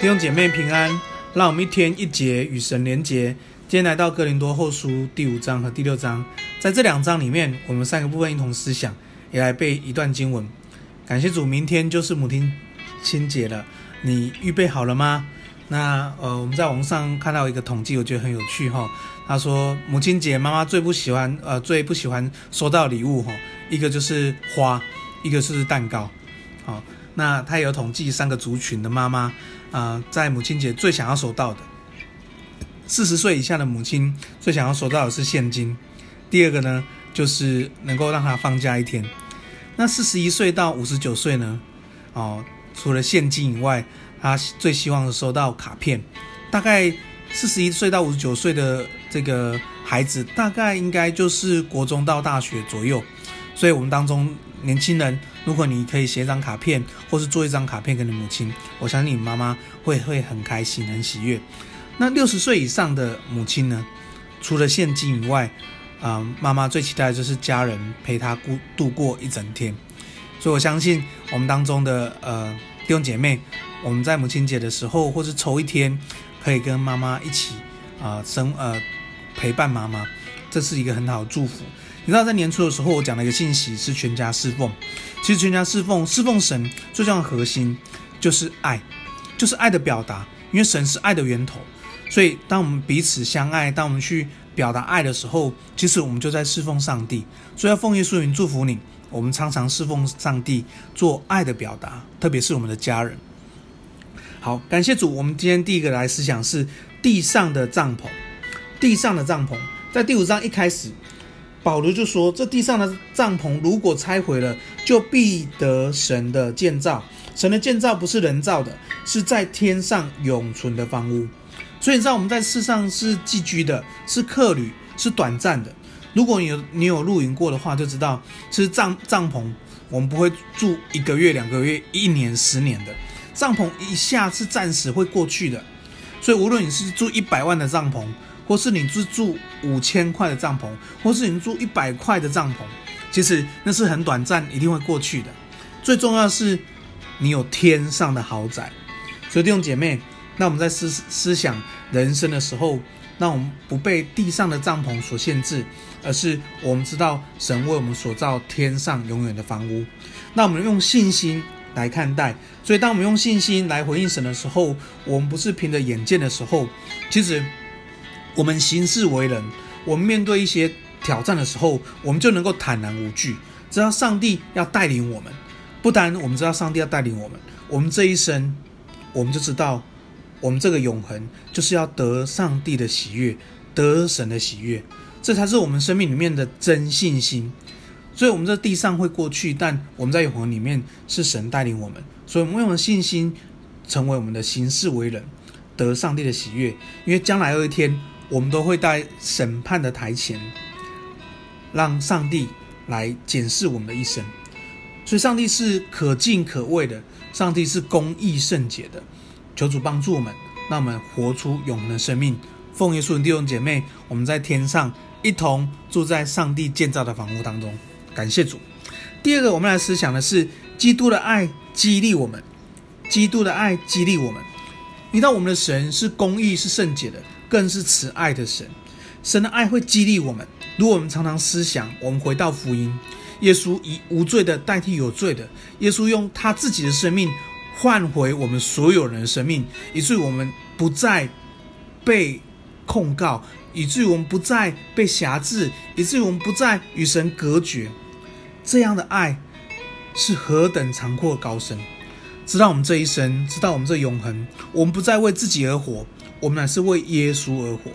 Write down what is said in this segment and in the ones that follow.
弟兄姐妹平安，让我们一天一节与神连结。今天来到哥林多后书第五章和第六章，在这两章里面，我们三个部分一同思想，也来背一段经文。感谢主，明天就是母亲节了，你预备好了吗？那呃，我们在网上看到一个统计，我觉得很有趣哈。他说，母亲节妈妈最不喜欢呃最不喜欢收到礼物哈，一个就是花，一个是蛋糕。好，那他有统计三个族群的妈妈。啊、在母亲节最想要收到的，四十岁以下的母亲最想要收到的是现金。第二个呢，就是能够让她放假一天。那四十一岁到五十九岁呢，哦，除了现金以外，她最希望收到卡片。大概四十一岁到五十九岁的这个孩子，大概应该就是国中到大学左右。所以我们当中。年轻人，如果你可以写一张卡片，或是做一张卡片给你母亲，我相信你妈妈会会很开心、很喜悦。那六十岁以上的母亲呢？除了现金以外，啊、呃，妈妈最期待的就是家人陪她过度过一整天。所以我相信我们当中的呃弟兄姐妹，我们在母亲节的时候，或是抽一天，可以跟妈妈一起啊、生呃陪伴妈妈，这是一个很好的祝福。你知道在年初的时候，我讲了一个信息是全家侍奉。其实全家侍奉、侍奉神最重要的核心就是爱，就是爱的表达。因为神是爱的源头，所以当我们彼此相爱，当我们去表达爱的时候，其实我们就在侍奉上帝。所以要奉耶稣名祝福你，我们常常侍奉上帝，做爱的表达，特别是我们的家人。好，感谢主。我们今天第一个来思想是地上的帐篷。地上的帐篷，在第五章一开始。保罗就说：“这地上的帐篷如果拆毁了，就必得神的建造。神的建造不是人造的，是在天上永存的房屋。所以你知道我们在世上是寄居的，是客旅，是短暂的。如果你有你有露营过的话，就知道其实帐帐篷我们不会住一个月、两个月、一年、十年的帐篷，一下是暂时会过去的。所以无论你是住一百万的帐篷。”或是你是住五千块的帐篷，或是你住一百块的帐篷，其实那是很短暂，一定会过去的。最重要的是你有天上的豪宅。所以弟兄姐妹，那我们在思思想人生的时候，那我们不被地上的帐篷所限制，而是我们知道神为我们所造天上永远的房屋。那我们用信心来看待。所以当我们用信心来回应神的时候，我们不是凭着眼见的时候，其实。我们行事为人，我们面对一些挑战的时候，我们就能够坦然无惧，知道上帝要带领我们。不单我们知道上帝要带领我们，我们这一生，我们就知道，我们这个永恒就是要得上帝的喜悦，得神的喜悦，这才是我们生命里面的真信心。所以，我们这地上会过去，但我们在永恒里面是神带领我们，所以我们用信心成为我们的行事为人，得上帝的喜悦，因为将来有一天。我们都会在审判的台前，让上帝来检视我们的一生。所以，上帝是可敬可畏的，上帝是公义圣洁的。求主帮助我们，让我们活出永恒的生命。奉耶稣的弟兄姐妹，我们在天上一同住在上帝建造的房屋当中。感谢主。第二个，我们来思想的是基督的爱激励我们。基督的爱激励我们。你知道，我们的神是公义、是圣洁的。更是慈爱的神，神的爱会激励我们。如果我们常常思想，我们回到福音，耶稣以无罪的代替有罪的，耶稣用他自己的生命换回我们所有人的生命，以至于我们不再被控告，以至于我们不再被辖制，以至于我们不再与神隔绝。这样的爱是何等长阔高深！知道我们这一生，知道我们这永恒，我们不再为自己而活。我们乃是为耶稣而活，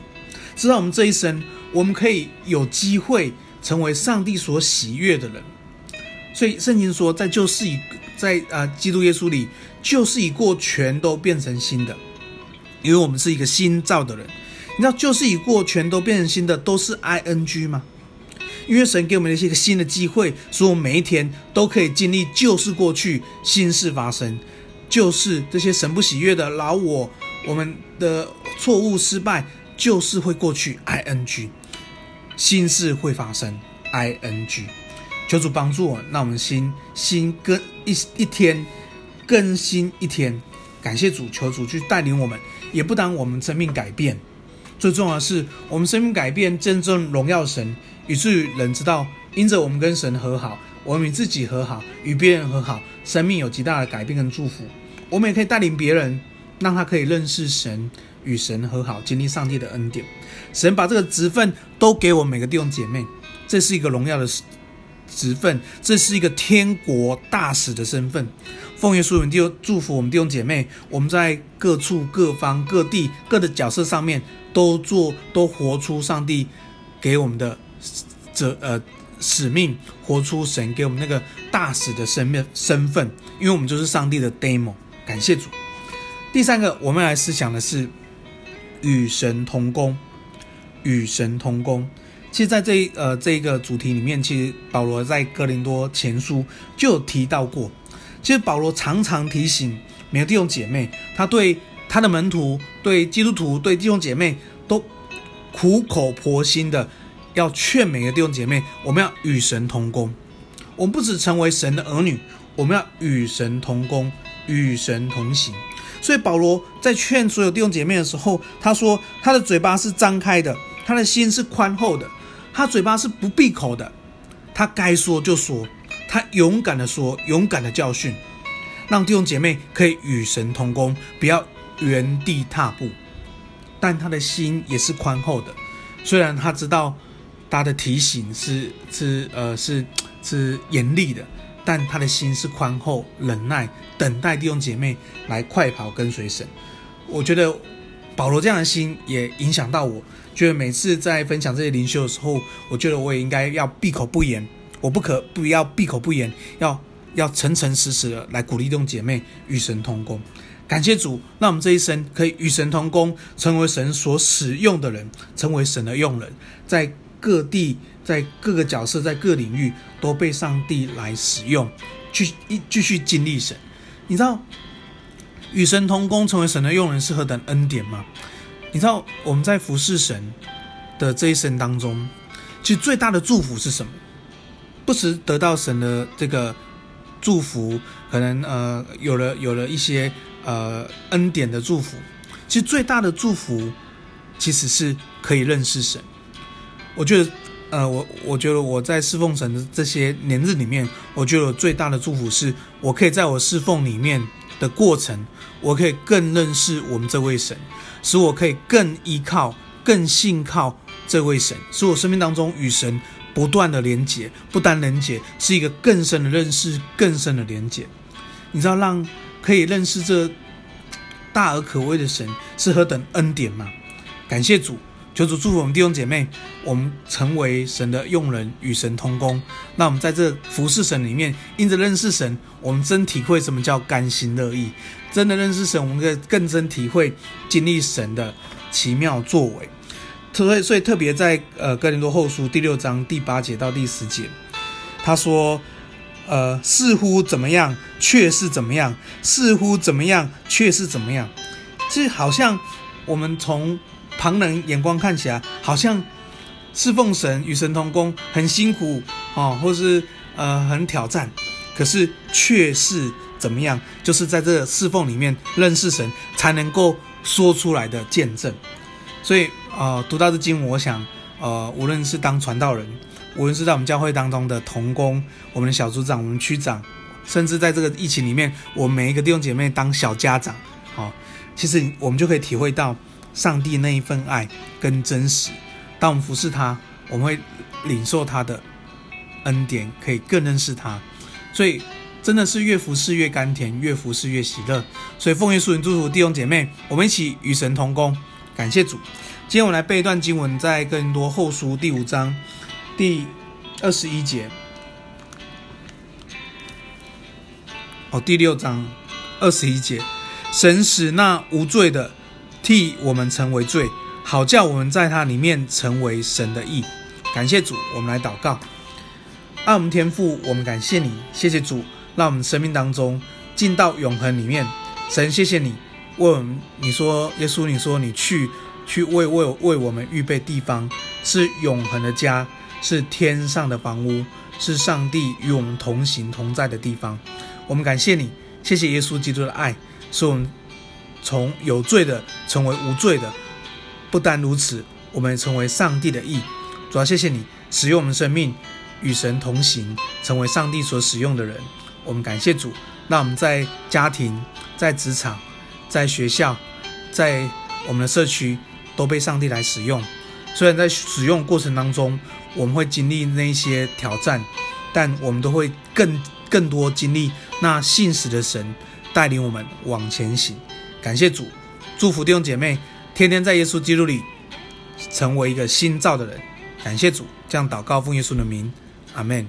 知道我们这一生，我们可以有机会成为上帝所喜悦的人。所以圣经说，在旧事已在啊基督耶稣里，旧事已过，全都变成新的。因为我们是一个新造的人，你知道旧事已过，全都变成新的，都是 ing 吗？因为神给我们的一个新的机会，所以我们每一天都可以经历旧事过去，新事发生。就是这些神不喜悦的老我。我们的错误失败就是会过去，ing，新事会发生，ing，求主帮助我，让我们心心更一一天更新一天，感谢主，求主去带领我们，也不当我们生命改变。最重要的是，我们生命改变，真正荣耀神，以至于人知道，因着我们跟神和好，我们与自己和好，与别人和好，生命有极大的改变跟祝福。我们也可以带领别人，让他可以认识神，与神和好，经历上帝的恩典。神把这个职分都给我们每个弟兄姐妹，这是一个荣耀的职分，这是一个天国大使的身份。奉耶稣名，弟祝福我们弟兄姐妹，我们在各处各方各地各的角色上面，都做都活出上帝给我们的责呃使命，活出神给我们那个大使的身份身份，因为我们就是上帝的 demo。感谢主。第三个，我们来思想的是与神同工，与神同工。其实，在这呃这一个主题里面，其实保罗在哥林多前书就有提到过。其实保罗常常提醒每个弟兄姐妹，他对他的门徒、对基督徒、对弟兄姐妹都苦口婆心的要劝每个弟兄姐妹，我们要与神同工。我们不只成为神的儿女，我们要与神同工，与神同行。所以保罗在劝所有弟兄姐妹的时候，他说他的嘴巴是张开的，他的心是宽厚的。他嘴巴是不闭口的，他该说就说，他勇敢的说，勇敢的教训，让弟兄姐妹可以与神同工，不要原地踏步。但他的心也是宽厚的，虽然他知道他的提醒是是呃是是严厉的，但他的心是宽厚、忍耐，等待弟兄姐妹来快跑跟随神。我觉得保罗这样的心也影响到我。觉得每次在分享这些灵修的时候，我觉得我也应该要闭口不言，我不可不要闭口不言，要要诚诚实实的来鼓励弟兄姐妹与神同工。感谢主，让我们这一生可以与神同工，成为神所使用的人，成为神的用人，在各地，在各个角色，在各领域都被上帝来使用，去一继续经历神。你知道，与神同工，成为神的用人是何等恩典吗？你知道我们在服侍神的这一生当中，其实最大的祝福是什么？不时得到神的这个祝福，可能呃有了有了一些呃恩典的祝福。其实最大的祝福，其实是可以认识神。我觉得呃我我觉得我在侍奉神的这些年日里面，我觉得我最大的祝福是我可以在我侍奉里面的过程，我可以更认识我们这位神。使我可以更依靠、更信靠这位神，使我生命当中与神不断的连结，不单连结，是一个更深的认识、更深的连结。你知道，让可以认识这大而可畏的神是何等恩典吗？感谢主，求主祝福我们弟兄姐妹，我们成为神的用人，与神同工。那我们在这服侍神里面，因着认识神，我们真体会什么叫甘心乐意。真的认识神，我们可以更真体会经历神的奇妙作为。所以，所以特别在呃哥林多后书第六章第八节到第十节，他说：呃，似乎怎么样，却是怎么样；似乎怎么样，却是怎么样。这好像我们从旁人眼光看起来，好像侍奉神与神同工很辛苦哦，或是呃很挑战，可是却是。怎么样？就是在这侍奉里面认识神，才能够说出来的见证。所以，呃，读到这经，我想，呃，无论是当传道人，无论是在我们教会当中的同工，我们的小组长、我们区长，甚至在这个疫情里面，我们每一个弟兄姐妹当小家长，哦，其实我们就可以体会到上帝那一份爱跟真实。当我们服侍他，我们会领受他的恩典，可以更认识他。所以。真的是越服侍越甘甜，越服侍越喜乐。所以奉耶稣名祝福弟兄姐妹，我们一起与神同工。感谢主。今天我们来背一段经文，在哥林多后书第五章第二十一节。哦，第六章二十一节，神使那无罪的替我们成为罪，好叫我们在他里面成为神的义。感谢主，我们来祷告。爱我们天父，我们感谢你，谢谢主。让我们生命当中进到永恒里面，神谢谢你为我们，你说耶稣，你说你去去为为为我们预备地方，是永恒的家，是天上的房屋，是上帝与我们同行同在的地方。我们感谢你，谢谢耶稣基督的爱，是我们从有罪的成为无罪的。不单如此，我们成为上帝的义。主要谢谢你使用我们生命与神同行，成为上帝所使用的人。我们感谢主，那我们在家庭、在职场、在学校、在我们的社区都被上帝来使用。虽然在使用过程当中，我们会经历那些挑战，但我们都会更更多经历那信实的神带领我们往前行。感谢主，祝福弟兄姐妹，天天在耶稣基督里成为一个新造的人。感谢主，这样祷告奉耶稣的名，阿门。